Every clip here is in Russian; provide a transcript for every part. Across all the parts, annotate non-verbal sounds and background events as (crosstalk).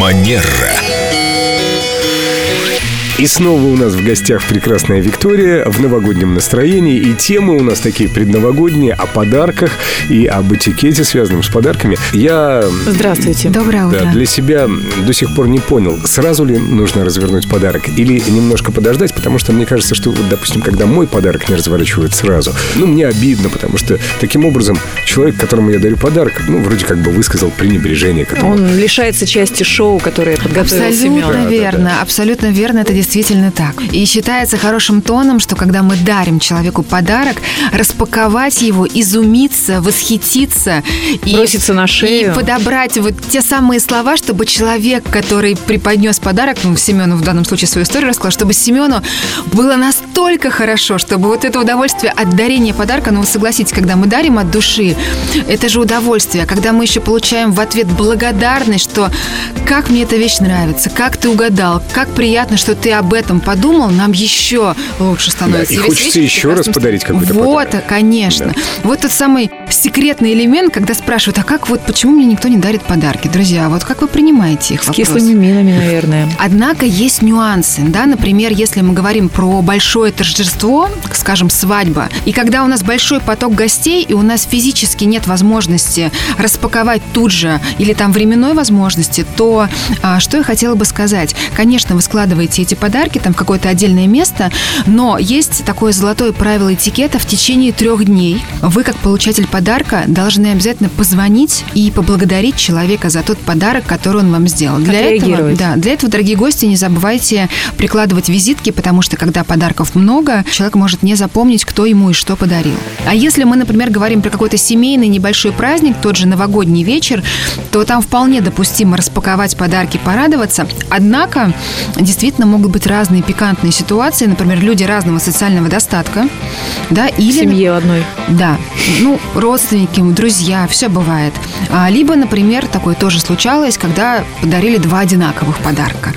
Манера. И снова у нас в гостях прекрасная Виктория в новогоднем настроении. И темы у нас такие предновогодние о подарках и об этикете, связанном с подарками. Я Здравствуйте. Доброе утро. да, для себя до сих пор не понял, сразу ли нужно развернуть подарок или немножко подождать, потому что мне кажется, что, вот, допустим, когда мой подарок не разворачивают сразу, ну, мне обидно, потому что таким образом человек, которому я дарю подарок, ну, вроде как бы высказал пренебрежение к этому. Он лишается части шоу, которое подготовил Абсолютно Семен. Да, да, верно, абсолютно верно, это действительно так. И считается хорошим тоном, что когда мы дарим человеку подарок, распаковать его, изумиться, восхититься и, Броситься на шею. и подобрать вот те самые слова, чтобы человек, который преподнес подарок, ну, Семену в данном случае свою историю рассказал, чтобы Семену было настолько хорошо, чтобы вот это удовольствие от дарения подарка, ну, вы согласитесь, когда мы дарим от души, это же удовольствие. Когда мы еще получаем в ответ благодарность, что как мне эта вещь нравится, как ты угадал, как приятно, что ты об этом подумал, нам еще лучше становится. и весь хочется вечер еще раз подарить какой-то Вот, подарок. конечно. Вот тот самый секретный элемент, когда спрашивают, а как вот, почему мне никто не дарит подарки? Друзья, вот как вы принимаете их С вопрос? кислыми минами, наверное. Однако есть нюансы, да, например, если мы говорим про большое торжество, скажем, свадьба, и когда у нас большой поток гостей, и у нас физически нет возможности распаковать тут же или там временной возможности, то а, что я хотела бы сказать? Конечно, вы складываете эти подарки там в какое-то отдельное место, но есть такое золотое правило этикета в течение трех дней. Вы, как получатель подарка, должны обязательно позвонить и поблагодарить человека за тот подарок, который он вам сделал. Для этого, да, для этого, дорогие гости, не забывайте прикладывать визитки, потому что когда подарков много, человек может не запомнить, кто ему и что подарил. А если мы, например, говорим про какой-то семейный небольшой праздник, тот же новогодний вечер, то там вполне допустимо распаковать подарки, порадоваться. Однако, действительно могут быть разные пикантные ситуации, например, люди разного социального достатка, да, В или... семье одной. Да, ну, родственники, друзья, все бывает. А, либо, например, такое тоже случалось, когда подарили два одинаковых подарка.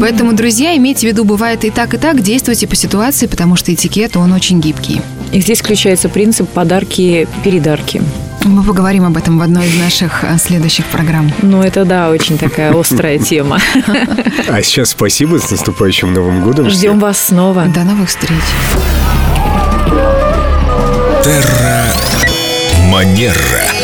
Поэтому, друзья, имейте в виду, бывает и так, и так, действуйте по ситуации, потому что этикет, он очень гибкий. И здесь включается принцип подарки-передарки. Мы поговорим об этом в одной из наших а, следующих программ. Ну, это, да, очень такая острая тема. (laughs) А сейчас спасибо с наступающим Новым годом. Ждем вас снова. До новых встреч. Терра Манера.